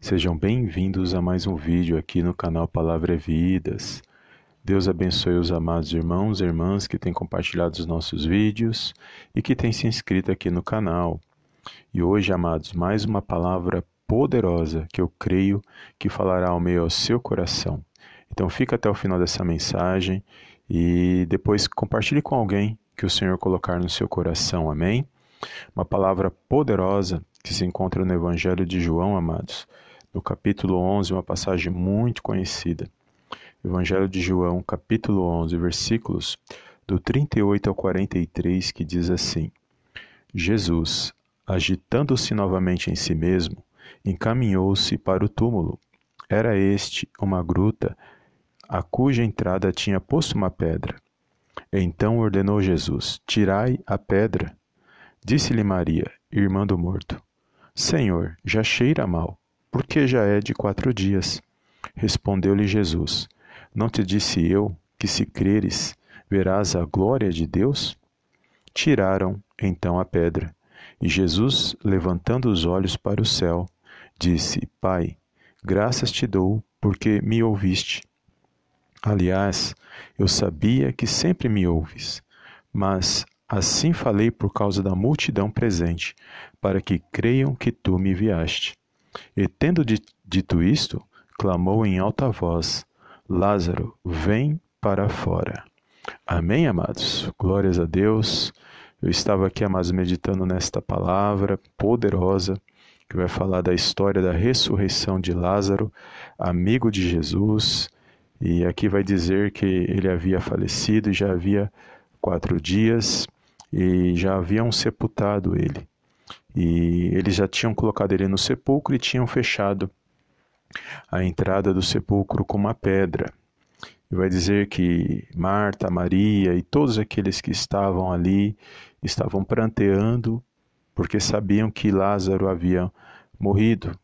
Sejam bem-vindos a mais um vídeo aqui no canal Palavra é Vidas. Deus abençoe os amados irmãos e irmãs que têm compartilhado os nossos vídeos e que têm se inscrito aqui no canal. E hoje, amados, mais uma palavra poderosa que eu creio que falará ao meio ao seu coração. Então fica até o final dessa mensagem e depois compartilhe com alguém que o Senhor colocar no seu coração. Amém? Uma palavra poderosa que se encontra no Evangelho de João, amados no capítulo 11, uma passagem muito conhecida. Evangelho de João, capítulo 11, versículos do 38 ao 43, que diz assim: Jesus, agitando-se novamente em si mesmo, encaminhou-se para o túmulo. Era este uma gruta, a cuja entrada tinha posto uma pedra. Então ordenou Jesus: Tirai a pedra. Disse-lhe Maria, irmã do morto: Senhor, já cheira mal porque já é de quatro dias. Respondeu-lhe Jesus: Não te disse eu que, se creres, verás a glória de Deus? Tiraram então a pedra. E Jesus, levantando os olhos para o céu, disse: Pai, graças te dou, porque me ouviste. Aliás, eu sabia que sempre me ouves, mas assim falei por causa da multidão presente, para que creiam que tu me enviaste. E tendo dito isto, clamou em alta voz: Lázaro, vem para fora. Amém, amados? Glórias a Deus. Eu estava aqui, amados, meditando nesta palavra poderosa que vai falar da história da ressurreição de Lázaro, amigo de Jesus. E aqui vai dizer que ele havia falecido e já havia quatro dias e já haviam sepultado ele. E eles já tinham colocado ele no sepulcro e tinham fechado a entrada do sepulcro com uma pedra. E vai dizer que Marta, Maria e todos aqueles que estavam ali estavam pranteando porque sabiam que Lázaro havia morrido.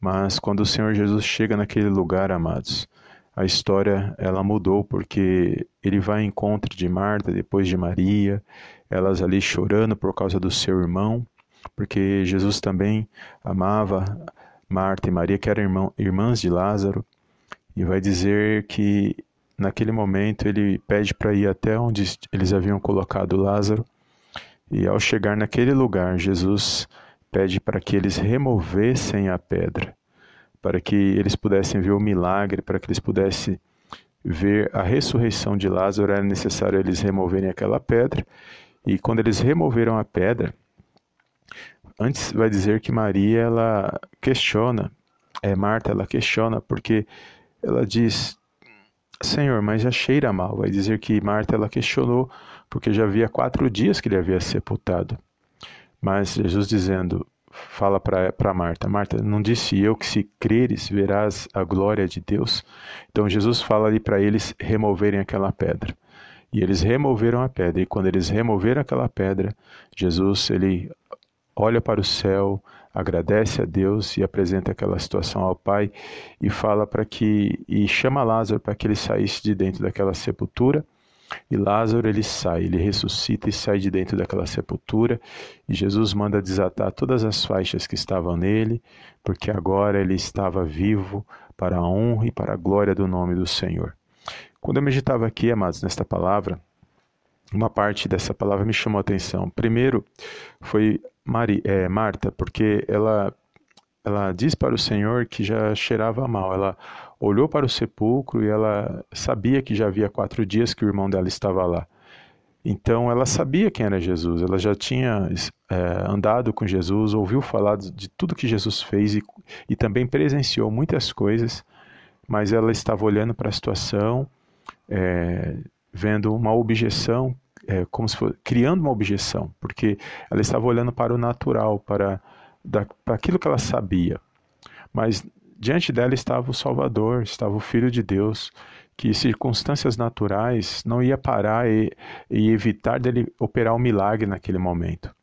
Mas quando o Senhor Jesus chega naquele lugar, amados, a história ela mudou porque ele vai em encontro de Marta, depois de Maria, elas ali chorando por causa do seu irmão porque Jesus também amava Marta e Maria, que eram irmão, irmãs de Lázaro, e vai dizer que naquele momento ele pede para ir até onde eles haviam colocado Lázaro, e ao chegar naquele lugar, Jesus pede para que eles removessem a pedra, para que eles pudessem ver o milagre, para que eles pudessem ver a ressurreição de Lázaro, era necessário eles removerem aquela pedra. E quando eles removeram a pedra, Antes vai dizer que Maria ela questiona, é Marta ela questiona porque ela diz Senhor, mas já cheira mal. Vai dizer que Marta ela questionou porque já havia quatro dias que ele havia sepultado. Mas Jesus dizendo, fala para Marta: Marta, não disse eu que se creres verás a glória de Deus? Então Jesus fala ali para eles removerem aquela pedra. E eles removeram a pedra. E quando eles removeram aquela pedra, Jesus ele olha para o céu, agradece a Deus e apresenta aquela situação ao Pai e fala para que e chama Lázaro para que ele saísse de dentro daquela sepultura. E Lázaro ele sai, ele ressuscita e sai de dentro daquela sepultura. E Jesus manda desatar todas as faixas que estavam nele, porque agora ele estava vivo para a honra e para a glória do nome do Senhor. Quando eu meditava aqui, amados, nesta palavra, uma parte dessa palavra me chamou a atenção. Primeiro foi Mari, é, Marta, porque ela, ela diz para o Senhor que já cheirava mal. Ela olhou para o sepulcro e ela sabia que já havia quatro dias que o irmão dela estava lá. Então ela sabia quem era Jesus, ela já tinha é, andado com Jesus, ouviu falar de tudo que Jesus fez e, e também presenciou muitas coisas, mas ela estava olhando para a situação, é, vendo uma objeção é, como se fosse criando uma objeção, porque ela estava olhando para o natural, para, da, para aquilo que ela sabia. Mas diante dela estava o Salvador, estava o Filho de Deus, que circunstâncias naturais não ia parar e, e evitar dele operar um milagre naquele momento.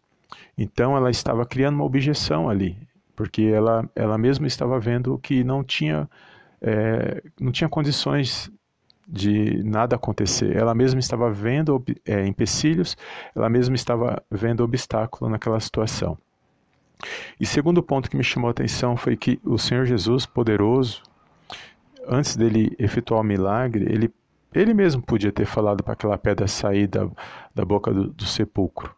Então ela estava criando uma objeção ali, porque ela, ela mesma estava vendo que não tinha, é, não tinha condições de nada acontecer. Ela mesma estava vendo é, empecilhos, ela mesma estava vendo obstáculo naquela situação. E segundo ponto que me chamou a atenção foi que o Senhor Jesus, poderoso, antes dele efetuar o milagre, ele, ele mesmo podia ter falado para aquela pedra sair da, da boca do, do sepulcro.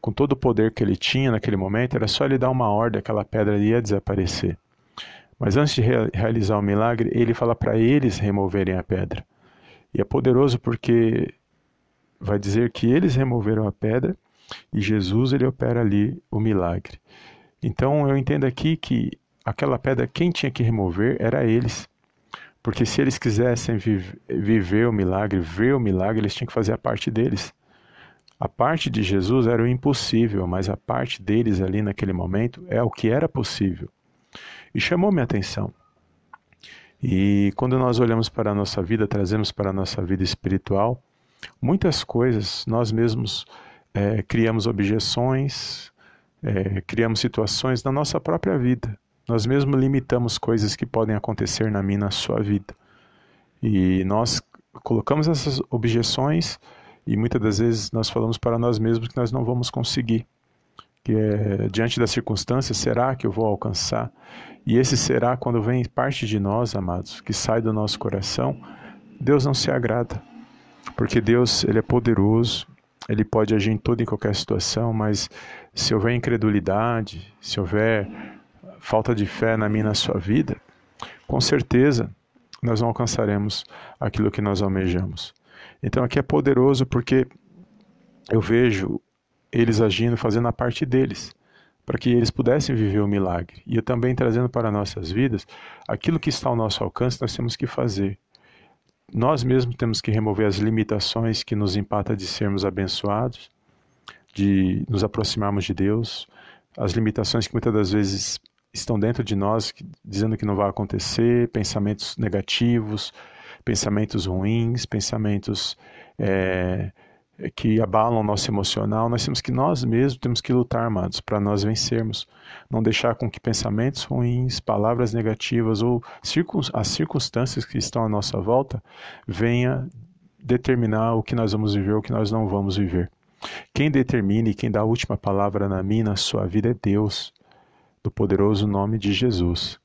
Com todo o poder que ele tinha naquele momento, era só ele dar uma ordem, aquela pedra ia desaparecer. Mas antes de realizar o milagre, ele fala para eles removerem a pedra. E é poderoso porque vai dizer que eles removeram a pedra e Jesus ele opera ali o milagre. Então eu entendo aqui que aquela pedra quem tinha que remover era eles. Porque se eles quisessem viver o milagre, ver o milagre, eles tinham que fazer a parte deles. A parte de Jesus era o impossível, mas a parte deles ali naquele momento é o que era possível. E chamou minha atenção. E quando nós olhamos para a nossa vida, trazemos para a nossa vida espiritual, muitas coisas nós mesmos é, criamos objeções, é, criamos situações na nossa própria vida. Nós mesmos limitamos coisas que podem acontecer na minha, na sua vida. E nós colocamos essas objeções e muitas das vezes nós falamos para nós mesmos que nós não vamos conseguir que é diante das circunstâncias, será que eu vou alcançar? E esse será, quando vem parte de nós, amados, que sai do nosso coração, Deus não se agrada. Porque Deus, Ele é poderoso, Ele pode agir em toda e qualquer situação, mas se houver incredulidade, se houver falta de fé na minha na sua vida, com certeza nós não alcançaremos aquilo que nós almejamos. Então aqui é poderoso porque eu vejo eles agindo, fazendo a parte deles, para que eles pudessem viver o milagre. E também trazendo para nossas vidas aquilo que está ao nosso alcance, nós temos que fazer. Nós mesmos temos que remover as limitações que nos impactam de sermos abençoados, de nos aproximarmos de Deus, as limitações que muitas das vezes estão dentro de nós, dizendo que não vai acontecer, pensamentos negativos, pensamentos ruins, pensamentos é, que abalam o nosso emocional, nós temos que nós mesmos temos que lutar, amados, para nós vencermos. Não deixar com que pensamentos ruins, palavras negativas ou as circunstâncias que estão à nossa volta venha determinar o que nós vamos viver ou o que nós não vamos viver. Quem determina e quem dá a última palavra na minha, na sua vida é Deus, do poderoso nome de Jesus.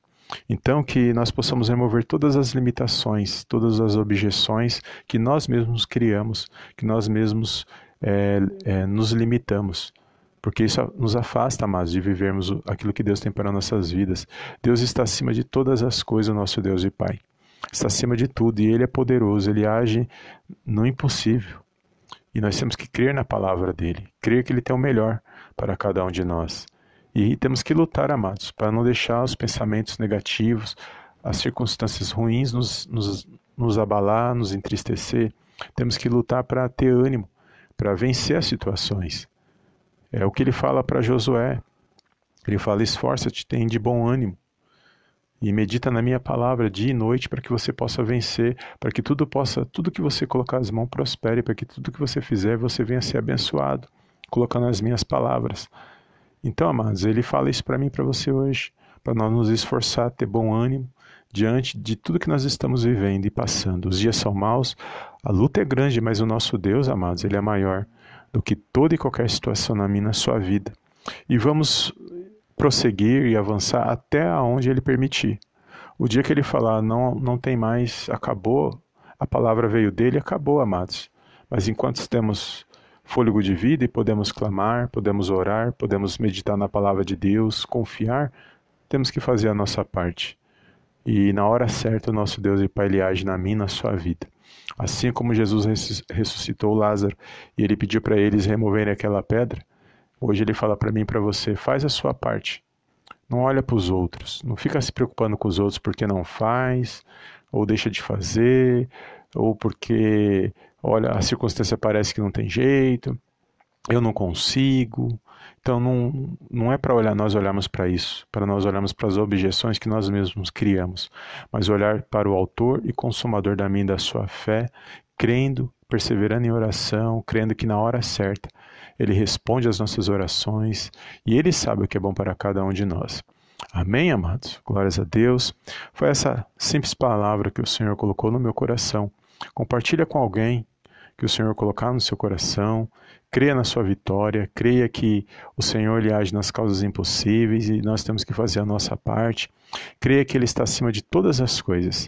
Então, que nós possamos remover todas as limitações, todas as objeções que nós mesmos criamos, que nós mesmos é, é, nos limitamos. Porque isso nos afasta mais de vivermos aquilo que Deus tem para nossas vidas. Deus está acima de todas as coisas, nosso Deus e Pai. Está acima de tudo e Ele é poderoso, Ele age no impossível. E nós temos que crer na palavra dele, crer que Ele tem o melhor para cada um de nós. E temos que lutar, amados, para não deixar os pensamentos negativos, as circunstâncias ruins nos, nos, nos abalar, nos entristecer. Temos que lutar para ter ânimo, para vencer as situações. É o que ele fala para Josué. Ele fala: esforça-te, tem de bom ânimo. E medita na minha palavra dia e noite para que você possa vencer, para que tudo possa, tudo que você colocar as mãos prospere, para que tudo que você fizer você venha ser abençoado, colocando as minhas palavras. Então, amados, ele fala isso para mim e para você hoje, para nós nos esforçar, ter bom ânimo diante de tudo que nós estamos vivendo e passando. Os dias são maus, a luta é grande, mas o nosso Deus, amados, ele é maior do que toda e qualquer situação na minha na sua vida. E vamos prosseguir e avançar até aonde ele permitir. O dia que ele falar não não tem mais, acabou, a palavra veio dele, acabou, amados. Mas enquanto temos fôlego de vida e podemos clamar, podemos orar, podemos meditar na palavra de Deus, confiar, temos que fazer a nossa parte. E na hora certa, o nosso Deus e Pai ele age na minha, na sua vida. Assim como Jesus ressuscitou Lázaro e ele pediu para eles removerem aquela pedra, hoje ele fala para mim e para você: faz a sua parte. Não olha para os outros, não fica se preocupando com os outros porque não faz, ou deixa de fazer, ou porque, olha, a circunstância parece que não tem jeito, eu não consigo. Então não, não é para olhar nós olharmos para isso, para nós olharmos para as objeções que nós mesmos criamos, mas olhar para o autor e consumador da minha da sua fé, crendo, perseverando em oração, crendo que na hora certa ele responde às nossas orações e ele sabe o que é bom para cada um de nós. Amém, amados? Glórias a Deus. Foi essa simples palavra que o Senhor colocou no meu coração. Compartilha com alguém que o Senhor colocar no seu coração. Creia na sua vitória, creia que o Senhor lhe age nas causas impossíveis e nós temos que fazer a nossa parte. Creia que Ele está acima de todas as coisas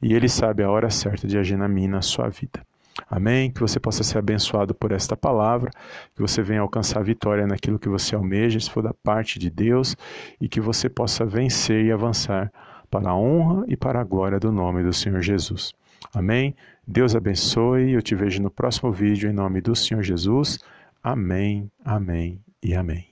e Ele sabe a hora certa de agir na minha na sua vida. Amém? Que você possa ser abençoado por esta palavra, que você venha alcançar vitória naquilo que você almeja, se for da parte de Deus, e que você possa vencer e avançar para a honra e para a glória do nome do Senhor Jesus. Amém? Deus abençoe. Eu te vejo no próximo vídeo em nome do Senhor Jesus. Amém, amém e amém.